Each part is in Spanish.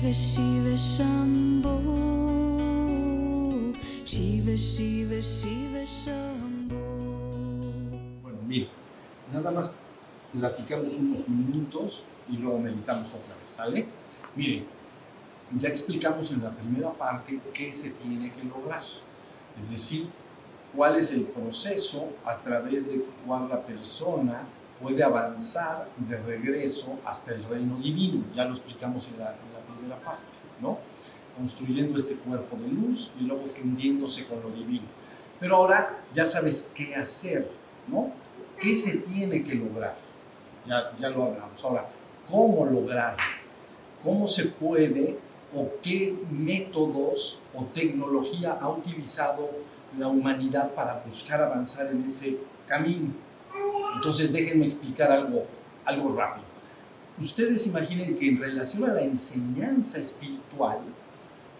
Shiva Shiva Shambho Shiva Shiva Shiva Shambho Bueno, mire, nada más platicamos unos minutos y luego meditamos otra vez, ¿sale? Miren, ya explicamos en la primera parte qué se tiene que lograr, es decir, cuál es el proceso a través del cual la persona puede avanzar de regreso hasta el reino divino. Ya lo explicamos en la primera parte, ¿no? Construyendo este cuerpo de luz y luego fundiéndose con lo divino. Pero ahora ya sabes qué hacer, ¿no? ¿Qué se tiene que lograr? Ya, ya lo hablamos. Ahora, ¿cómo lograrlo? ¿Cómo se puede o qué métodos o tecnología ha utilizado la humanidad para buscar avanzar en ese camino? Entonces déjenme explicar algo, algo rápido. Ustedes imaginen que en relación a la enseñanza espiritual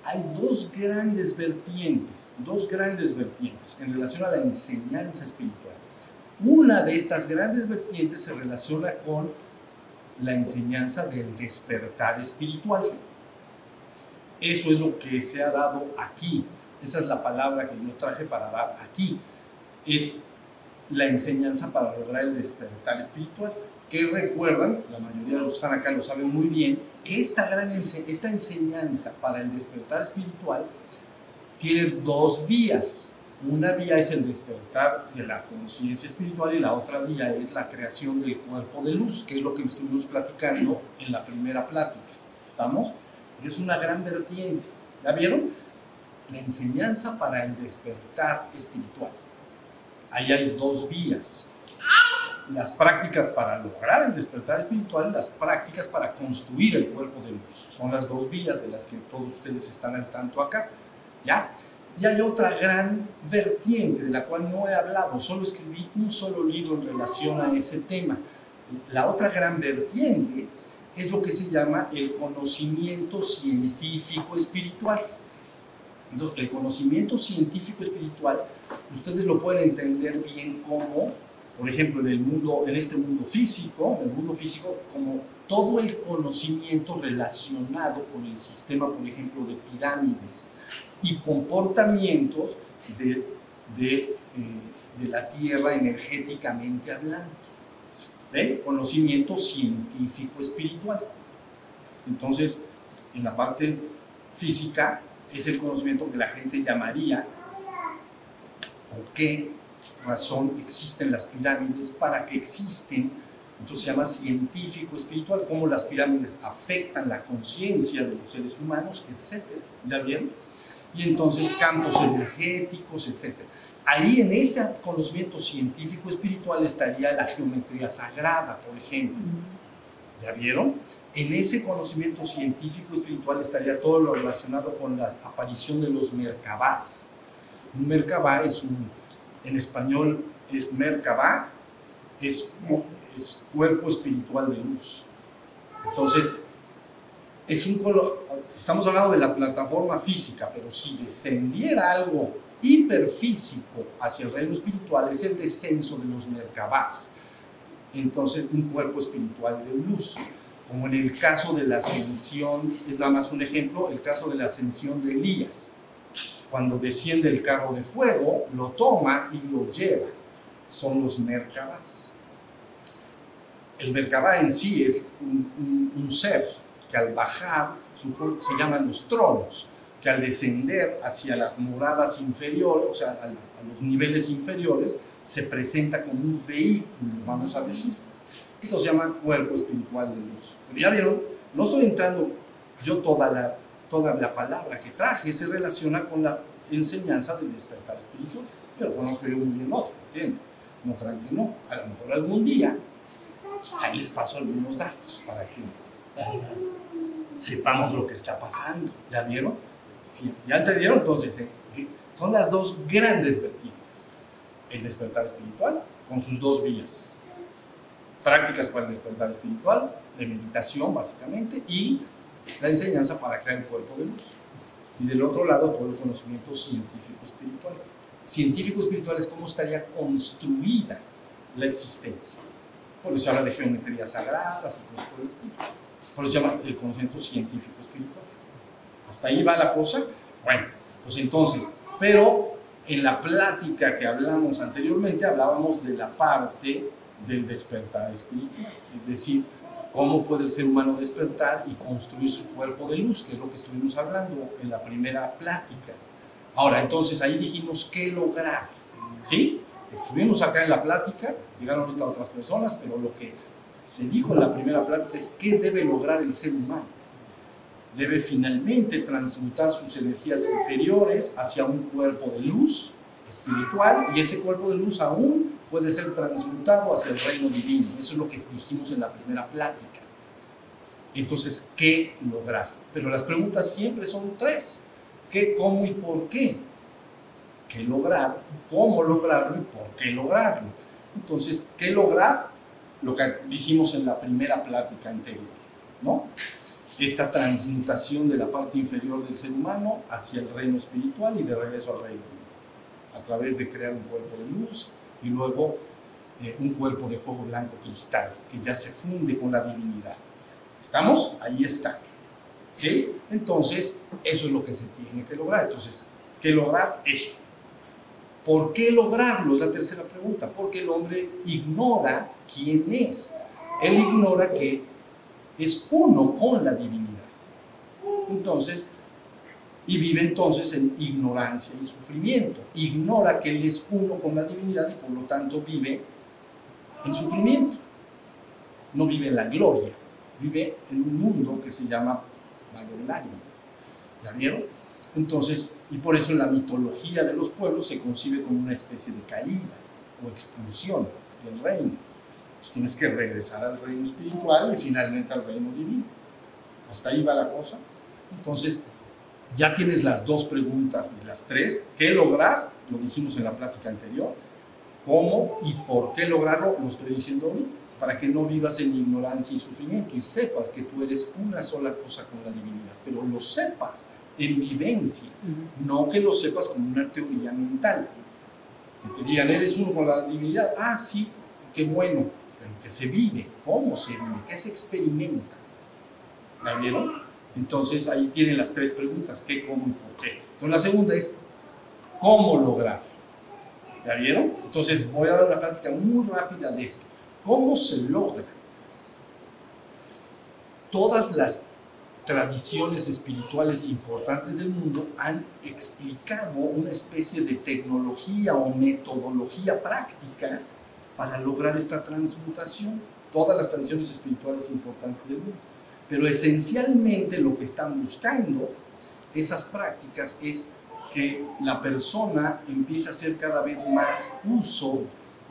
hay dos grandes vertientes, dos grandes vertientes en relación a la enseñanza espiritual. Una de estas grandes vertientes se relaciona con la enseñanza del despertar espiritual. Eso es lo que se ha dado aquí. Esa es la palabra que yo traje para dar aquí. Es la enseñanza para lograr el despertar espiritual. Que recuerdan, la mayoría de los que están acá lo saben muy bien, esta, gran esta enseñanza para el despertar espiritual tiene dos vías. Una vía es el despertar de la conciencia espiritual y la otra vía es la creación del cuerpo de luz, que es lo que estuvimos platicando en la primera plática. ¿Estamos? Es una gran vertiente. ¿La vieron? La enseñanza para el despertar espiritual. Ahí hay dos vías. Las prácticas para lograr el despertar espiritual las prácticas para construir el cuerpo de luz. Son las dos vías de las que todos ustedes están al tanto acá. ¿Ya? Y hay otra gran vertiente de la cual no he hablado, solo escribí un solo libro en relación a ese tema. La otra gran vertiente es lo que se llama el conocimiento científico espiritual. Entonces, el conocimiento científico espiritual, ustedes lo pueden entender bien como, por ejemplo, en el mundo, en este mundo físico, en el mundo físico, como todo el conocimiento relacionado con el sistema, por ejemplo, de pirámides y comportamientos de, de, eh, la Tierra energéticamente hablando. Conocimiento científico espiritual. Entonces, en la parte física es el conocimiento que la gente llamaría por qué razón existen las pirámides, para qué existen. Entonces se llama científico espiritual, cómo las pirámides afectan la conciencia de los seres humanos, etc. ¿Ya bien? Y entonces campos energéticos, etc. Ahí en ese conocimiento científico espiritual estaría la geometría sagrada, por ejemplo. ¿Ya vieron? En ese conocimiento científico espiritual estaría todo lo relacionado con la aparición de los merkabás. Un merkabá es un, en español es merkabá, es, es cuerpo espiritual de luz. Entonces, es un estamos hablando de la plataforma física, pero si descendiera algo hiperfísico hacia el reino espiritual es el descenso de los merkabás. Entonces, un cuerpo espiritual de luz. Como en el caso de la ascensión, es nada más un ejemplo, el caso de la ascensión de Elías. Cuando desciende el carro de fuego, lo toma y lo lleva. Son los merkabás. El merkabá en sí es un, un, un ser que al bajar se llaman los tronos que al descender hacia las moradas inferiores, o sea, a, los niveles inferiores, se presenta como un vehículo, vamos a decir. Esto se llama cuerpo espiritual de luz. Pero ya vieron, no estoy entrando, yo toda la, toda la palabra que traje se relaciona con la enseñanza del despertar espiritual, pero conozco yo muy bien otro, ¿entienden? No crean que no, a lo mejor algún día, ahí les paso algunos datos para que sepamos lo que está pasando. ¿Ya vieron? Sí, ya entendieron entonces, eh, son las dos grandes vertientes. El despertar espiritual con sus dos vías. Prácticas para el despertar espiritual, de meditación básicamente, y la enseñanza para crear el cuerpo de luz. Y del otro lado, todo el conocimiento científico espiritual. Científico espiritual es cómo estaría construida la existencia. Por eso se habla de geometría sagrada y cosas por el estilo. Por eso se llama el conocimiento científico espiritual. ¿Hasta ahí va la cosa? Bueno, pues entonces, pero en la plática que hablamos anteriormente hablábamos de la parte del despertar espiritual, es decir, cómo puede el ser humano despertar y construir su cuerpo de luz, que es lo que estuvimos hablando en la primera plática. Ahora, entonces ahí dijimos qué lograr, ¿sí? Estuvimos acá en la plática, llegaron ahorita otras personas, pero lo que se dijo en la primera plática es qué debe lograr el ser humano. Debe finalmente transmutar sus energías inferiores hacia un cuerpo de luz espiritual y ese cuerpo de luz aún puede ser transmutado hacia el reino divino. Eso es lo que dijimos en la primera plática. Entonces, ¿qué lograr? Pero las preguntas siempre son tres. ¿Qué, cómo y por qué? ¿Qué lograr? ¿Cómo lograrlo y por qué lograrlo? Entonces, ¿qué lograr? Lo que dijimos en la primera plática anterior, ¿no? Esta transmutación de la parte inferior del ser humano hacia el reino espiritual y de regreso al reino divino, a través de crear un cuerpo de luz y luego eh, un cuerpo de fuego blanco cristal que ya se funde con la divinidad. ¿Estamos? Ahí está. ¿Sí? Entonces, eso es lo que se tiene que lograr. Entonces, ¿qué lograr? Eso. ¿Por qué lograrlo? Es la tercera pregunta. Porque el hombre ignora quién es. Él ignora que es uno con la divinidad. Entonces, y vive entonces en ignorancia y sufrimiento. Ignora que Él es uno con la divinidad y por lo tanto vive en sufrimiento. No vive en la gloria, vive en un mundo que se llama Valle de Lágrimas. ¿Ya vieron? Entonces, y por eso en la mitología de los pueblos se concibe como una especie de caída o expulsión del reino. Tienes que regresar al reino espiritual y finalmente al reino divino. Hasta ahí va la cosa. Entonces, ya tienes las dos preguntas de las tres. ¿Qué lograr? Lo dijimos en la plática anterior. ¿Cómo y por qué lograrlo? Lo estoy diciendo ahorita. Para que no vivas en ignorancia y sufrimiento y sepas que tú eres una sola cosa con la divinidad. Pero lo sepas en vivencia, no que lo sepas como una teoría mental. Que te digan, eres uno con la divinidad. Ah, sí, qué bueno. Pero que se vive. ¿Cómo se vive? ¿Qué se experimenta? ¿Ya vieron? Entonces ahí tienen las tres preguntas, qué, cómo y por qué. Entonces la segunda es, ¿cómo lograr? ¿Ya vieron? Entonces voy a dar una plática muy rápida de esto. ¿Cómo se logra? Todas las tradiciones espirituales importantes del mundo han explicado una especie de tecnología o metodología práctica para lograr esta transmutación. Todas las tradiciones espirituales importantes del mundo. Pero esencialmente lo que están buscando esas prácticas es que la persona empiece a hacer cada vez más uso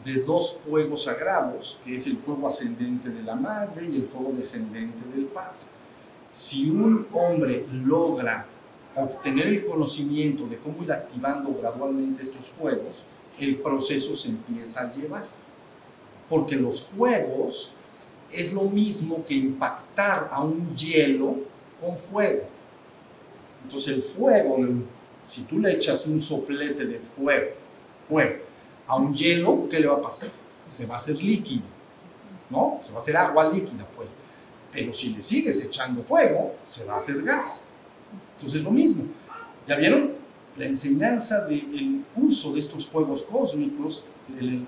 de dos fuegos sagrados, que es el fuego ascendente de la madre y el fuego descendente del padre. Si un hombre logra obtener el conocimiento de cómo ir activando gradualmente estos fuegos, el proceso se empieza a llevar. Porque los fuegos es lo mismo que impactar a un hielo con fuego. Entonces el fuego, si tú le echas un soplete de fuego, fuego a un hielo, ¿qué le va a pasar? Se va a hacer líquido, ¿no? Se va a hacer agua líquida, pues. Pero si le sigues echando fuego, se va a hacer gas. Entonces es lo mismo. ¿Ya vieron? La enseñanza del uso de estos fuegos cósmicos, el,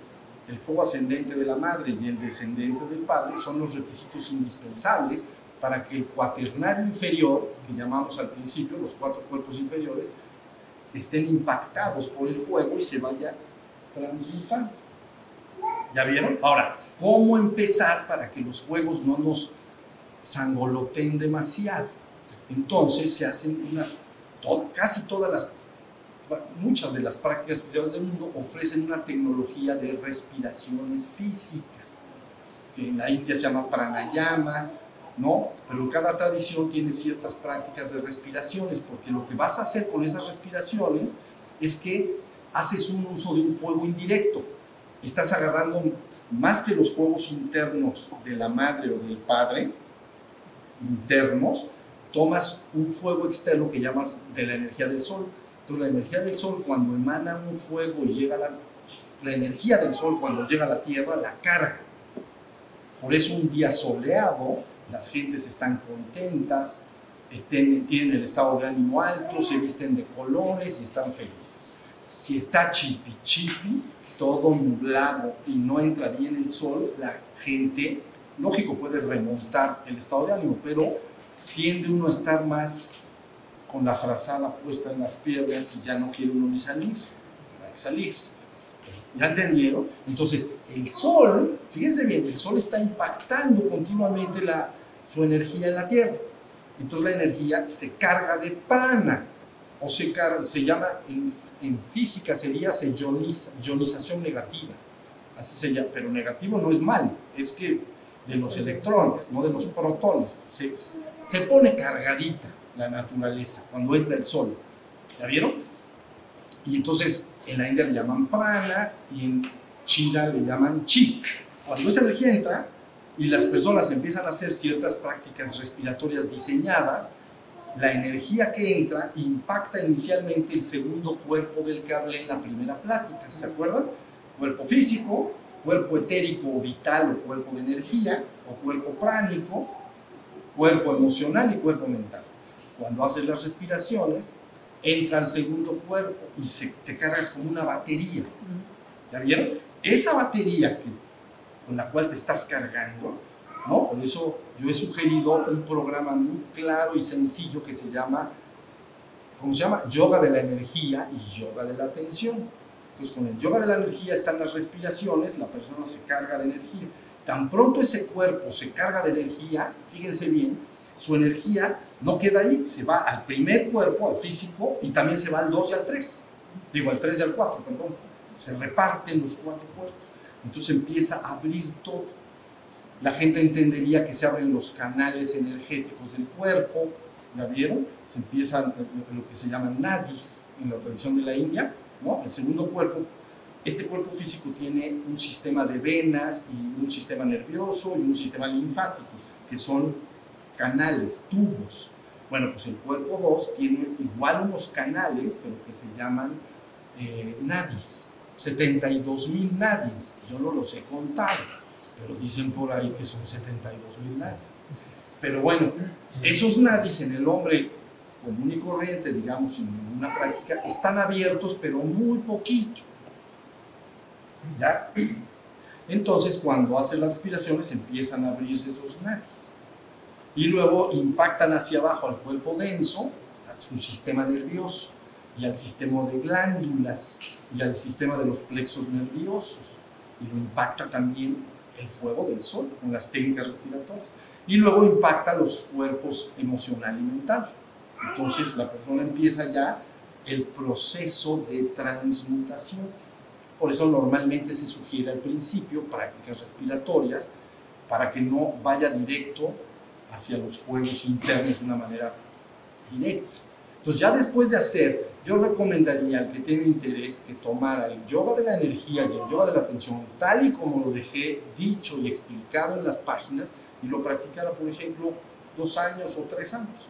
el fuego ascendente de la madre y el descendente del padre son los requisitos indispensables para que el cuaternario inferior, que llamamos al principio los cuatro cuerpos inferiores, estén impactados por el fuego y se vaya transmutando. ¿Ya vieron? Ahora, ¿cómo empezar para que los fuegos no nos sangoloteen demasiado? Entonces se hacen unas, casi todas las muchas de las prácticas espirituales del mundo ofrecen una tecnología de respiraciones físicas, que en la India se llama pranayama, ¿no? Pero cada tradición tiene ciertas prácticas de respiraciones, porque lo que vas a hacer con esas respiraciones es que haces un uso de un fuego indirecto. Estás agarrando más que los fuegos internos de la madre o del padre, internos, tomas un fuego externo que llamas de la energía del sol la energía del sol, cuando emana un fuego y llega la, energía del sol, cuando llega a la tierra, la carga. Por eso un día soleado, las gentes están contentas, estén, tienen el estado de ánimo alto, se visten de colores y están felices. Si está chipi chipi, todo nublado y no entra bien el sol, la gente, lógico, puede remontar el estado de ánimo, pero tiende uno a estar más con la frazada puesta en las piernas y ya no quiere uno ni salir, hay que salir. ¿Ya entendieron? Entonces, el sol, fíjense bien, el sol está impactando continuamente la, su energía en la Tierra. Entonces la energía se carga de prana, o se, carga, se llama, en, en física sería se ioniza, ionización negativa. Así se llama, pero negativo no es mal, es que es de los electrones, no de los protones. Se, se pone cargadita la naturaleza cuando entra el sol. ¿Ya vieron? Y entonces en la India le llaman prana y en China le llaman chi. Cuando esa energía entra y las personas empiezan a hacer ciertas prácticas respiratorias diseñadas, la energía que entra impacta inicialmente el segundo cuerpo del que hablé en la primera plática, ¿se acuerdan? Cuerpo físico, cuerpo etérico o vital o cuerpo de energía, o cuerpo pránico, cuerpo emocional y cuerpo mental. Cuando haces las respiraciones, entra al segundo cuerpo y se, te cargas como una batería. ¿Ya vieron? Esa batería que, con la cual te estás cargando, ¿no? Por eso yo he sugerido un programa muy claro y sencillo que se llama, ¿cómo se llama? Yoga de la energía y yoga de la atención. Entonces, con el yoga de la energía están las respiraciones, la persona se carga de energía. Tan pronto ese cuerpo se carga de energía, fíjense bien, su energía no queda ahí, se va al primer cuerpo, al físico, y también se va al 2 y al 3. Digo, al 3 y al 4, perdón. Se reparten los cuatro cuerpos. Entonces empieza a abrir todo. La gente entendería que se abren los canales energéticos del cuerpo, ¿ya vieron? Se empiezan lo que se llaman nadis en la tradición de la India, ¿no? El segundo cuerpo, este cuerpo físico tiene un sistema de venas y un sistema nervioso y un sistema linfático, que son canales, tubos. Bueno, pues el cuerpo 2 tiene igual unos canales, pero que se llaman eh, nadis, 72 mil nadis. Yo no los he contado, pero dicen por ahí que son 72 mil nadis. Pero bueno, esos nadis en el hombre común y corriente, digamos, sin ninguna práctica, están abiertos, pero muy poquito. ¿Ya? Entonces, cuando hace las respiraciones, empiezan a abrirse esos nadis y luego impactan hacia abajo al cuerpo denso, a su sistema nervioso y al sistema de glándulas y al sistema de los plexos nerviosos y lo impacta también el fuego del sol con las técnicas respiratorias y luego impacta los cuerpos emocional y mental. Entonces la persona empieza ya el proceso de transmutación. Por eso normalmente se sugiere al principio prácticas respiratorias para que no vaya directo hacia los fuegos internos de una manera directa. Entonces ya después de hacer, yo recomendaría al que tenga interés que tomara el yoga de la energía y el yoga de la atención, tal y como lo dejé dicho y explicado en las páginas, y lo practicara, por ejemplo, dos años o tres años.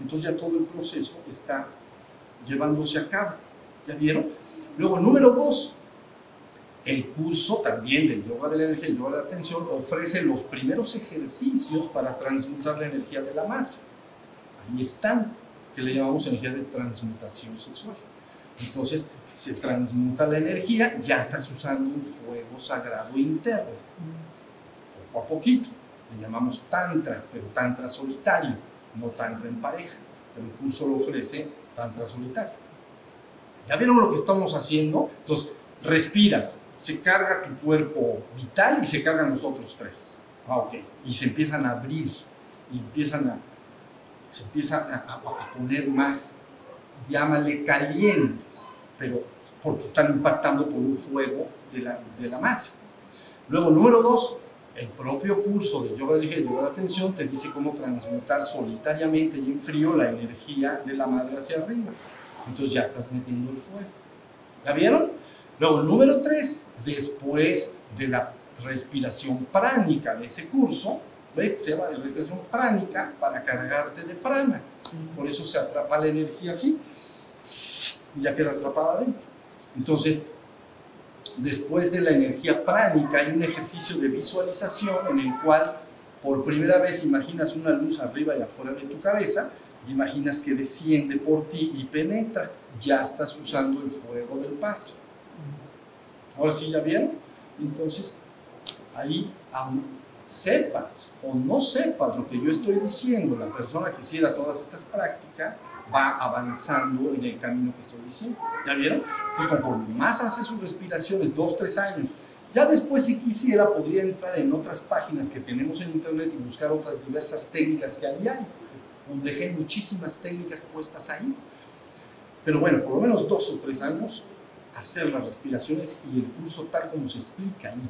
Entonces ya todo el proceso está llevándose a cabo. ¿Ya vieron? Luego, número dos, el curso también del yoga de la energía y yoga de la atención ofrece los primeros ejercicios para transmutar la energía de la madre. Ahí están, que le llamamos energía de transmutación sexual. Entonces, se transmuta la energía, ya estás usando un fuego sagrado interno. Poco a poquito. Le llamamos tantra, pero tantra solitario, no tantra en pareja. Pero el curso lo ofrece tantra solitario. ¿Ya vieron lo que estamos haciendo? Entonces, respiras, se carga tu cuerpo vital y se cargan los otros tres. Ah, ok. Y se empiezan a abrir y empiezan a, se empiezan a, poner más, llámale calientes, pero porque están impactando por un fuego de la, de la madre. Luego, número dos, el propio curso de yoga de y yoga de atención te dice cómo transmutar solitariamente y en frío la energía de la madre hacia arriba. Entonces ya estás metiendo el fuego. ¿Ya vieron? Luego, número tres, después de la respiración pránica de ese curso, ¿ve? se llama de respiración pránica para cargarte de prana. Por eso se atrapa la energía así y ya queda atrapada adentro. Entonces, después de la energía pránica hay un ejercicio de visualización en el cual por primera vez imaginas una luz arriba y afuera de tu cabeza imaginas que desciende por ti y penetra. Ya estás usando el fuego del Padre. Ahora sí, ¿ya vieron? Entonces, ahí, sepas o no sepas lo que yo estoy diciendo, la persona que hiciera todas estas prácticas va avanzando en el camino que estoy diciendo. ¿Ya vieron? Pues conforme más hace sus respiraciones, dos, tres años, ya después si quisiera podría entrar en otras páginas que tenemos en internet y buscar otras diversas técnicas que ahí hay. Dejé muchísimas técnicas puestas ahí. Pero bueno, por lo menos dos o tres años hacer las respiraciones y el curso tal como se explica ahí.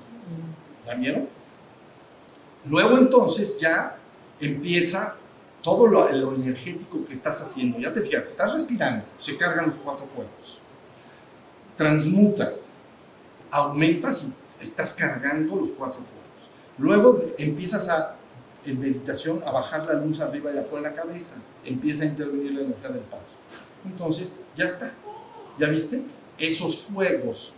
¿Ya vieron? Luego entonces ya empieza todo lo, energético que estás haciendo. Ya te fijas, estás respirando, se cargan los cuatro cuerpos. Transmutas, aumentas y estás cargando los cuatro cuerpos. Luego empiezas a, en meditación, a bajar la luz arriba y afuera de la cabeza. Empieza a intervenir la energía del paz. Entonces, ya está. ¿Ya viste? Esos fuegos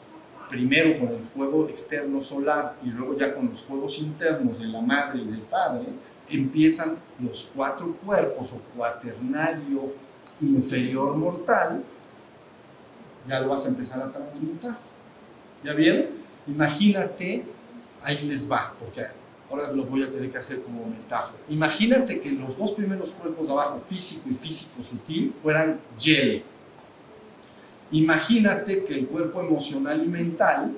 primero con el fuego externo solar y luego ya con los fuegos internos de la madre y del padre, empiezan los cuatro cuerpos o cuaternario inferior mortal, ya lo vas a empezar a transmutar. ¿Ya vieron? Imagínate, ahí les va, porque ahora lo voy a tener que hacer como metáfora. Imagínate que los dos primeros cuerpos abajo, físico y físico sutil, fueran hielo Imagínate que el cuerpo emocional y mental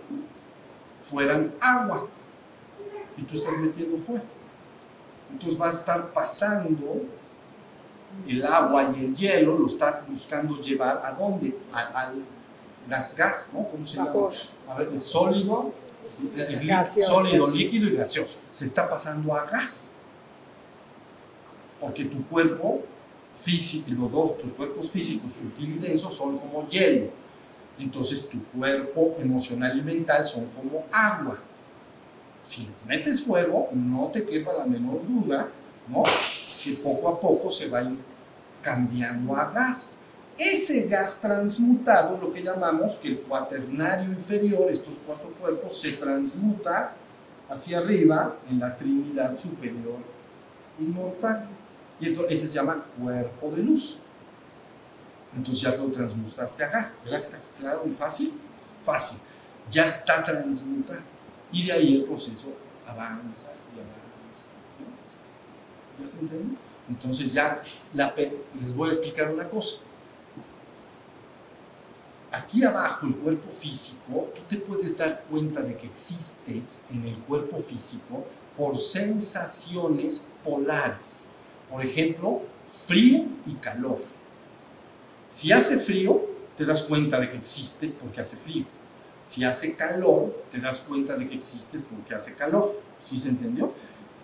fueran agua y tú estás metiendo fuego. Entonces va a estar pasando el agua y el hielo, lo está buscando llevar a dónde? Al gas, gas, ¿no? ¿Cómo se llama? A ver, el sólido, sólido, líquido y gaseoso. Se está pasando a gas. Porque tu cuerpo físico, los dos, tus cuerpos físicos, sutil y denso, son como hielo. Entonces tu cuerpo emocional y mental son como agua. Si les metes fuego, no te quepa la menor duda, ¿no? Que poco a poco se va a ir cambiando a gas. Ese gas transmutado, lo que llamamos que el cuaternario inferior, estos cuatro cuerpos, se transmuta hacia arriba en la Trinidad superior inmortal. Y entonces ese se llama cuerpo de luz. Entonces ya lo transmutaste a gas. ¿Verdad que está claro y fácil? Fácil. Ya está transmutado. Y de ahí el proceso avanza y avanza. ¿Ya se entiende? Entonces ya les voy a explicar una cosa. Aquí abajo, el cuerpo físico, tú te puedes dar cuenta de que existes en el cuerpo físico por sensaciones polares. Por ejemplo, frío y calor. Si hace frío, te das cuenta de que existes porque hace frío. Si hace calor, te das cuenta de que existes porque hace calor. ¿Sí se entendió?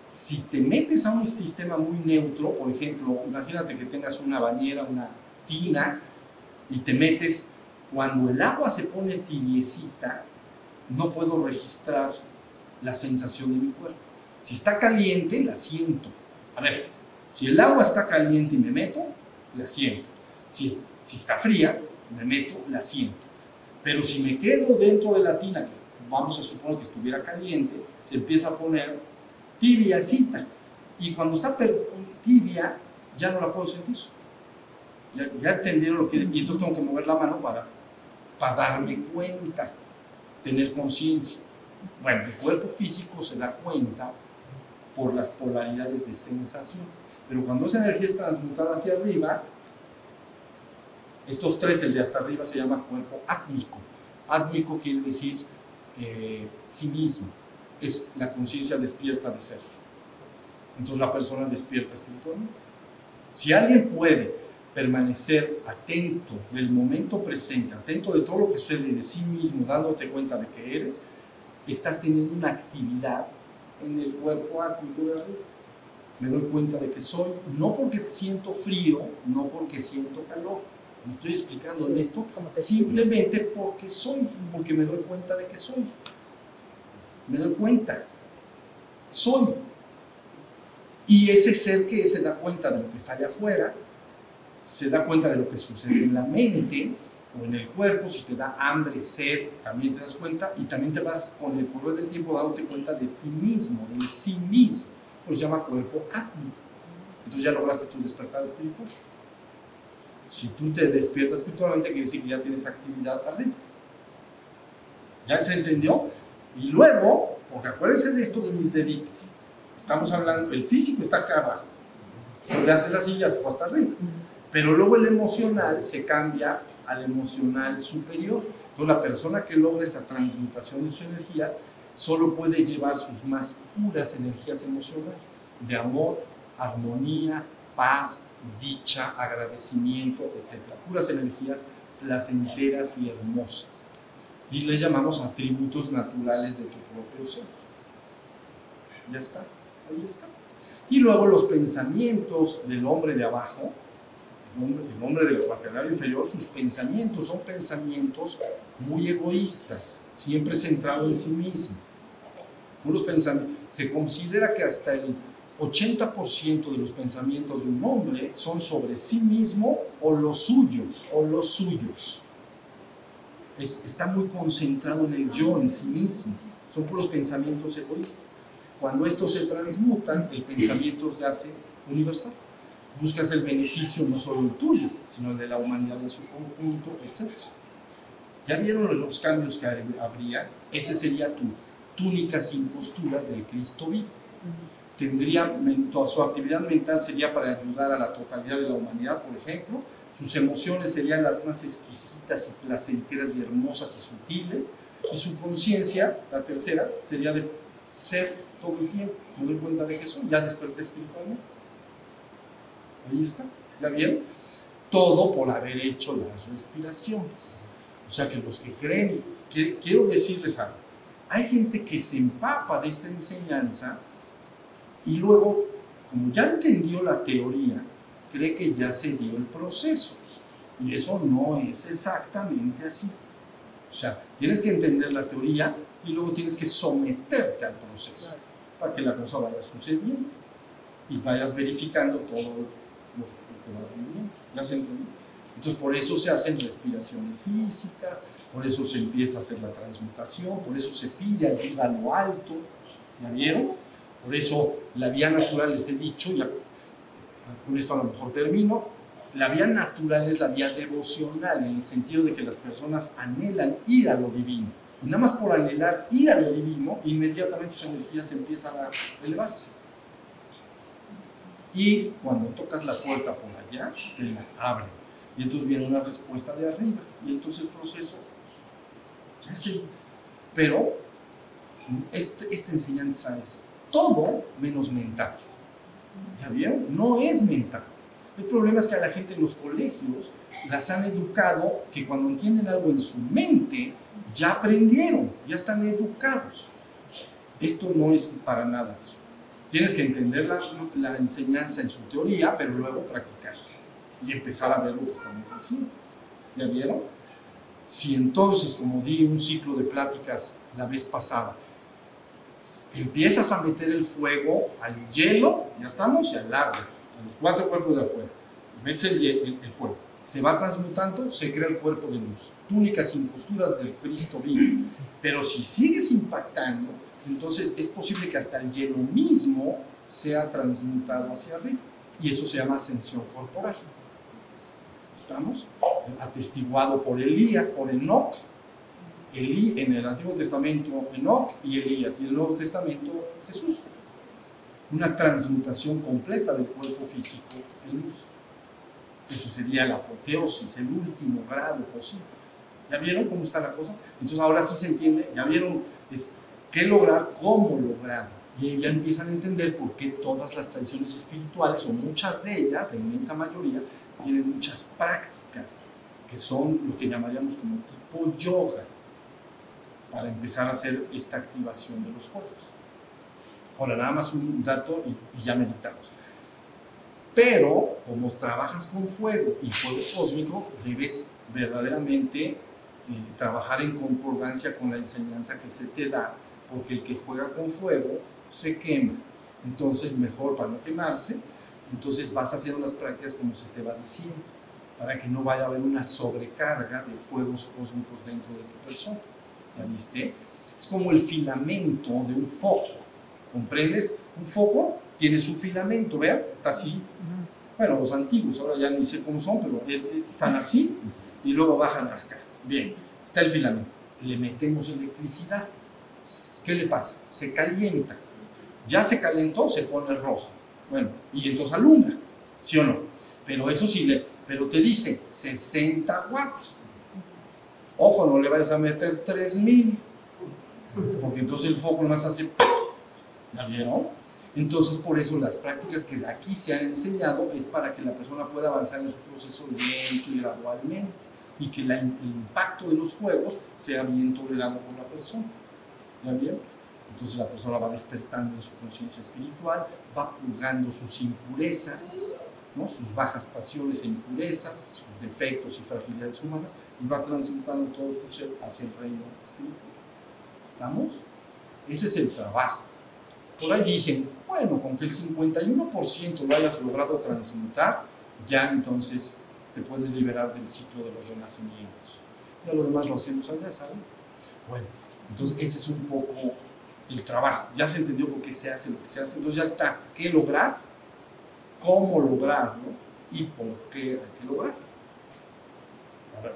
Si te metes a un sistema muy neutro, por ejemplo, imagínate que tengas una bañera, una tina, y te metes, cuando el agua se pone tibiecita, no puedo registrar la sensación de mi cuerpo. Si está caliente, la siento. A ver, si el agua está caliente y me meto, la siento. Si, si está fría, me meto, la siento. Pero si me quedo dentro de la tina, que vamos a suponer que estuviera caliente, se empieza a poner tibiacita. Y cuando está tibia, ya no la puedo sentir. Ya, ya entendieron lo que es. Y entonces tengo que mover la mano para, para darme cuenta, tener conciencia. Bueno, el cuerpo físico se da cuenta por las polaridades de sensación. Pero cuando esa energía es transmutada hacia arriba, estos tres, el de hasta arriba, se llama cuerpo átmico. Átmico quiere decir eh, sí mismo, es la conciencia despierta de ser. Entonces la persona despierta espiritualmente. Si alguien puede permanecer atento del momento presente, atento de todo lo que sucede de sí mismo, dándote cuenta de que eres, estás teniendo una actividad en el cuerpo átmico de arriba me doy cuenta de que soy, no porque siento frío, no porque siento calor. Me estoy explicando en esto simplemente porque soy, porque me doy cuenta de que soy. Me doy cuenta. Soy. Y ese ser que se da cuenta de lo que está allá afuera, se da cuenta de lo que sucede en la mente o en el cuerpo, si te da hambre, sed, también te das cuenta y también te vas con el correr del tiempo dándote cuenta de ti mismo, de sí mismo pues llama cuerpo átmico. Entonces ya lograste tu despertar espiritual. Si tú te despiertas espiritualmente, quiere decir que ya tienes actividad arriba. ¿Ya se entendió? Y luego, porque acuérdense de esto de mis deditos. Estamos hablando, el físico está acá abajo. Cuando le haces así, ya se fue hasta arriba. Pero luego el emocional se cambia al emocional superior. Entonces la persona que logra esta transmutación de sus energías solo puede llevar sus más puras energías emocionales, de amor, armonía, paz, dicha, agradecimiento, etc. Puras energías placenteras y hermosas. Y les llamamos atributos naturales de tu propio ser. Ya está, ahí está. Y luego los pensamientos del hombre de abajo, el hombre, el hombre del cuaternario inferior, sus pensamientos son pensamientos muy egoístas, siempre centrados en sí mismo. Puros pensamientos. Se considera que hasta el 80% de los pensamientos de un hombre son sobre sí mismo o lo suyo, o los suyos. Es, está muy concentrado en el yo, en sí mismo. Son puros pensamientos egoístas. Cuando estos se transmutan, el pensamiento se hace universal. Buscas el beneficio no solo el tuyo, sino el de la humanidad en su conjunto, etc. ¿Ya vieron los cambios que habría? Ese sería tu túnica sin costuras del Cristo vivo. Tendría, su actividad mental sería para ayudar a la totalidad de la humanidad, por ejemplo. Sus emociones serían las más exquisitas y placenteras y hermosas y sutiles. Y su conciencia, la tercera, sería de ser todo el tiempo. Me doy cuenta de eso, ya desperté espiritualmente. Ahí está, ¿ya vieron? Todo por haber hecho las respiraciones. O sea que los que creen, que, quiero decirles algo, hay gente que se empapa de esta enseñanza y luego, como ya entendió la teoría, cree que ya se dio el proceso. Y eso no es exactamente así. O sea, tienes que entender la teoría y luego tienes que someterte al proceso para que la cosa vaya sucediendo y vayas verificando todo lo que vas viviendo. ¿Ya se entendió? Entonces, por eso se hacen respiraciones físicas, por eso se empieza a hacer la transmutación, por eso se pide ayuda a lo alto. ¿Ya vieron? Por eso la vía natural, les he dicho, ya con esto a lo mejor termino, la vía natural es la vía devocional, en el sentido de que las personas anhelan ir a lo divino. Y nada más por anhelar ir a lo divino, inmediatamente sus energías empiezan a elevarse. Y cuando tocas la puerta por allá, te la abren. Y entonces viene una respuesta de arriba. Y entonces el proceso sí. Pero este, esta enseñanza es todo menos mental. ¿Ya vieron? No es mental. El problema es que a la gente en los colegios las han educado que cuando entienden algo en su mente, ya aprendieron, ya están educados. Esto no es para nada. Tienes que entender la, la enseñanza en su teoría, pero luego practicar y empezar a ver lo que estamos haciendo. ¿Ya vieron? Si entonces, como di un ciclo de pláticas la vez pasada, empiezas a meter el fuego al hielo, ya estamos, y al agua, a los cuatro cuerpos de afuera, y metes el, el, fuego, se va transmutando, se crea el cuerpo de luz, túnicas sin costuras del Cristo vivo. Pero si sigues impactando, entonces es posible que hasta el hielo mismo sea transmutado hacia arriba. Y eso se llama ascensión corporal. ¿Estamos? Atestiguado por Elías, por Enoch, Elí, en el Antiguo Testamento Enoch y Elías, y en el Nuevo Testamento Jesús. Una transmutación completa del cuerpo físico en luz. Ese sería la apoteosis, el último grado posible. ¿Ya vieron cómo está la cosa? Entonces ahora sí se entiende, ya vieron es qué lograr, cómo lograr. Y ya empiezan a entender por qué todas las tradiciones espirituales, o muchas de ellas, la inmensa mayoría, tienen muchas prácticas que son lo que llamaríamos como tipo yoga para empezar a hacer esta activación de los fuegos. Ahora, nada más un dato y, ya meditamos. Pero, como trabajas con fuego y fuego cósmico, debes verdaderamente eh, trabajar en concordancia con la enseñanza que se te da, porque el que juega con fuego se quema. Entonces, mejor para no quemarse, entonces vas haciendo las prácticas como se te va diciendo, para que no vaya a haber una sobrecarga de fuegos cósmicos dentro de tu persona. ¿Ya viste? Es como el filamento de un foco. ¿Comprendes? Un foco tiene su filamento, vean, está así. Bueno, los antiguos, ahora ya ni sé cómo son, pero es- están así y luego bajan acá. Bien, está el filamento. Le metemos electricidad. ¿Qué le pasa? Se calienta. Ya se calentó, se pone rojo. Bueno, y entonces alumbra, ¿sí o no? Pero eso sí, le, pero te dice 60 watts. Ojo, no le vayas a meter 3000, porque entonces el foco más hace. ¿Ya vieron? Entonces, por eso las prácticas que aquí se han enseñado es para que la persona pueda avanzar en su proceso lento y gradualmente y que la- el impacto de los fuegos sea bien tolerado por la persona. ¿Ya vieron? Entonces la persona va despertando en su conciencia espiritual, va purgando sus impurezas, sus bajas pasiones e impurezas, sus defectos y fragilidades humanas, y va transmutando todo su ser hacia el reino espiritual. ¿Estamos? Ese es el trabajo. Por ahí dicen, bueno, con que el 51% lo hayas logrado transmutar, ya entonces te puedes liberar del ciclo de los renacimientos. Ya lo demás lo hacemos allá, ¿saben? Bueno, entonces ese es un poco el trabajo. Ya se entendió por qué se hace lo que se hace. Entonces ya está, ¿qué lograr? ¿Cómo lograrlo? ¿Y por qué hay que lograr? Para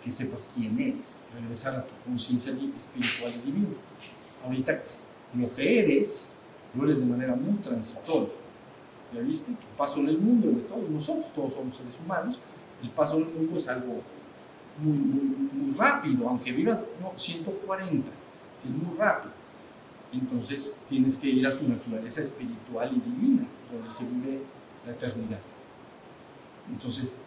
que sepas quién eres, regresar a tu conciencia espiritual y divina. Ahorita lo que eres, lo eres de manera muy transitoria. ¿Ya viste? Tu paso en el mundo de todos nosotros, todos somos seres humanos, el paso en el mundo es algo muy, muy, muy rápido, aunque vivas no, 140, es muy rápido. Entonces tienes que ir a tu naturaleza espiritual y divina, donde se vive la eternidad. Entonces,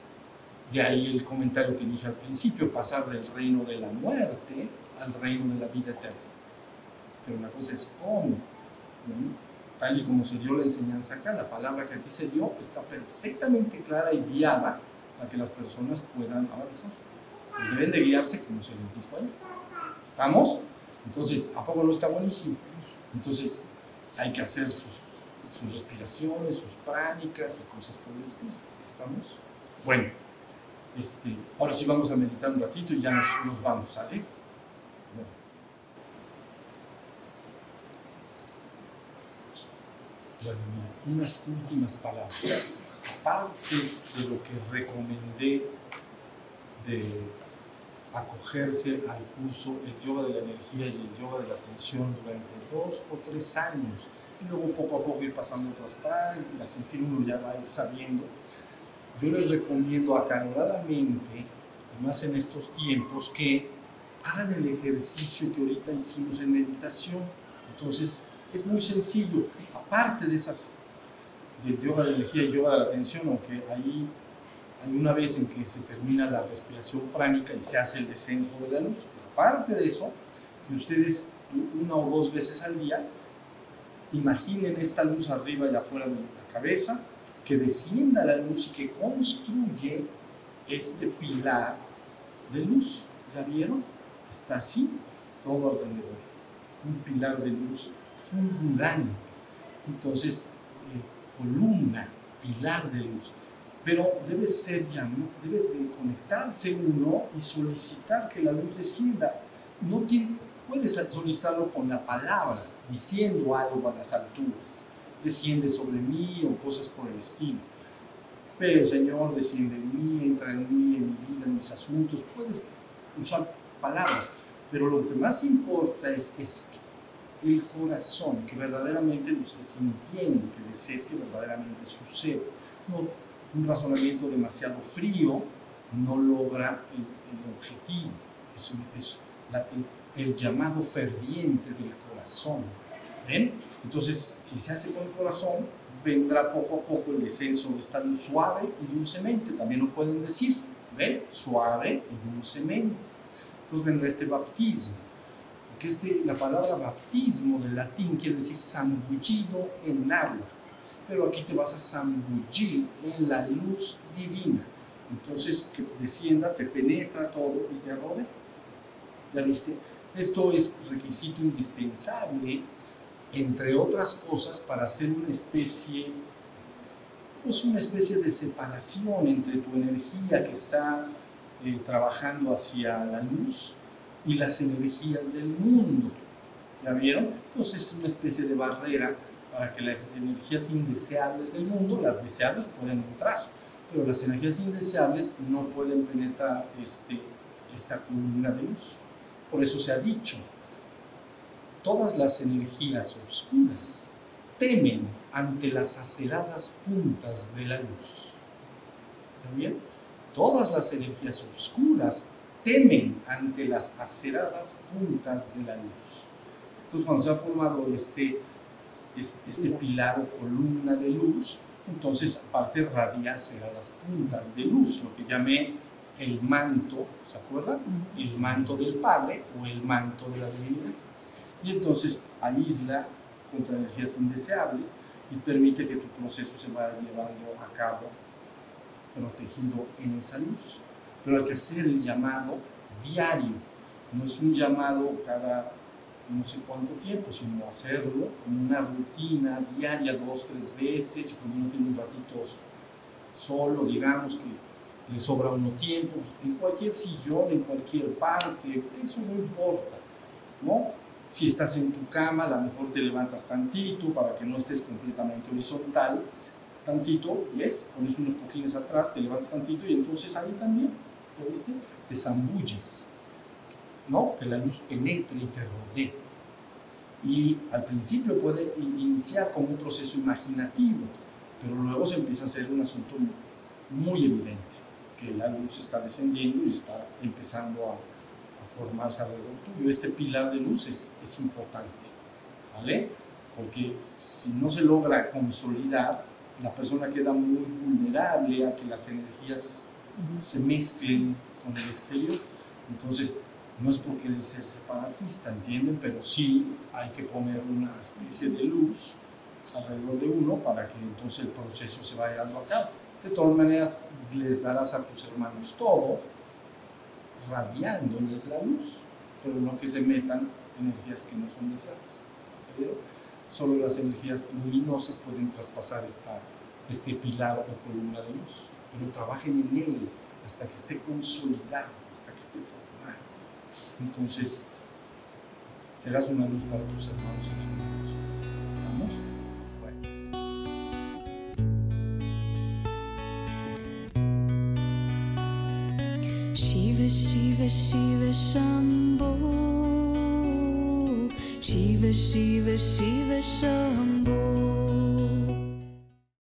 de ahí el comentario que dije al principio, pasar del reino de la muerte al reino de la vida eterna. Pero la cosa es cómo. ¿no? Tal y como se dio la enseñanza acá, la palabra que aquí se dio está perfectamente clara y guiada para que las personas puedan avanzar. Deben de guiarse como se les dijo ahí. ¿Estamos? Entonces, ¿a poco no está buenísimo? Entonces, hay que hacer sus, sus respiraciones, sus pránicas y cosas por el estilo. ¿Estamos? Bueno, este, ahora sí vamos a meditar un ratito y ya nos, nos vamos, ¿sale? Bueno. Unas últimas palabras. Aparte de lo que recomendé de acogerse al curso el yoga de la energía y el yoga de la atención durante dos o tres años y luego poco a poco ir pasando otras prácticas, en fin, uno ya va a ir sabiendo. Yo les recomiendo acaloradamente, y más en estos tiempos, que hagan el ejercicio que ahorita hicimos en meditación. Entonces, es muy sencillo. Aparte de esas, del yoga de energía y yoga de la atención, aunque ahí una vez en que se termina la respiración pránica y se hace el descenso de la luz. Aparte de eso, que ustedes una o dos veces al día imaginen esta luz arriba y afuera de la cabeza, que descienda la luz y que construye este pilar de luz. ¿Ya vieron? Está así todo alrededor. Un pilar de luz fulgurante. Entonces, eh, columna, pilar de luz pero debe ser llamado, debe de conectarse uno y solicitar que la luz descienda. No tiene, puedes solicitarlo con la palabra, diciendo algo a las alturas. Desciende sobre mí o cosas por el estilo. Pero Señor, desciende en mí, entra en mí, en mi vida, en mis asuntos. Puedes usar palabras, pero lo que más importa es esto, el corazón, que verdaderamente lo esté sintiendo, que desees que verdaderamente suceda. No, un razonamiento demasiado frío no logra el, objetivo, es, es la, el, llamado ferviente del corazón. ¿Ven? Entonces, si se hace con el corazón, vendrá poco a poco el descenso de esta luz suave y dulcemente, también lo pueden decir, ¿ven? Suave y dulcemente. Entonces vendrá este baptismo, porque este, la palabra baptismo del latín quiere decir zambullido en agua pero aquí te vas a zambullir en la luz divina. Entonces, que descienda, te penetra todo y te rodea. ¿Ya viste? Esto es requisito indispensable, entre otras cosas, para hacer una especie, pues una especie de separación entre tu energía que está eh, trabajando hacia la luz y las energías del mundo. ¿Ya vieron? Entonces es una especie de barrera para que las energías indeseables del mundo, las deseables pueden entrar, pero las energías indeseables no pueden penetrar este, esta columna de luz. Por eso se ha dicho, todas las energías oscuras temen ante las aceradas puntas de la luz. ¿Está bien? Todas las energías oscuras temen ante las aceradas puntas de la luz. Entonces, cuando se ha formado este, este, pilar o columna de luz, entonces aparte radia aceradas puntas de luz, lo que llamé el manto, ¿se acuerdan? El manto del Padre o el manto de la divinidad. Y entonces aísla contra energías indeseables y permite que tu proceso se vaya llevando a cabo protegido en esa luz. Pero hay que hacer el llamado diario, no es un llamado cada no sé cuánto tiempo, sino hacerlo como una rutina diaria, dos, tres veces, y cuando uno tiene un ratito solo, digamos que le sobra uno tiempo, en cualquier sillón, en cualquier parte, eso no importa, ¿no? Si estás en tu cama, a lo mejor te levantas tantito para que no estés completamente horizontal, tantito, ¿ves? Pones unos cojines atrás, te levantas tantito y entonces ahí también, ¿lo viste? Te zambulles, ¿no? Que la luz penetre y te rodee. Y al principio puede iniciar como un proceso imaginativo, pero luego se empieza a hacer un asunto muy evidente, que la luz está descendiendo y está empezando a, formarse alrededor tuyo. Este pilar de luz es, es importante, ¿vale? Porque si no se logra consolidar, la persona queda muy vulnerable a que las energías se mezclen con el exterior. Entonces, no es por querer ser separatista, ¿entienden? Pero sí hay que poner una especie de luz alrededor de uno para que entonces el proceso se vaya dando a cabo. De todas maneras, les darás a tus hermanos todo, radiándoles la luz, pero no que se metan energías que no son deseables. Solo las energías luminosas pueden traspasar este pilar o columna de luz, pero trabajen en él hasta que esté consolidado, hasta que esté formado. Entonces, serás una luz para tus hermanos en el. ¿Estamos? Shiva, Shiva, Shiva, Shambho. Shiva, Shiva, Shiva.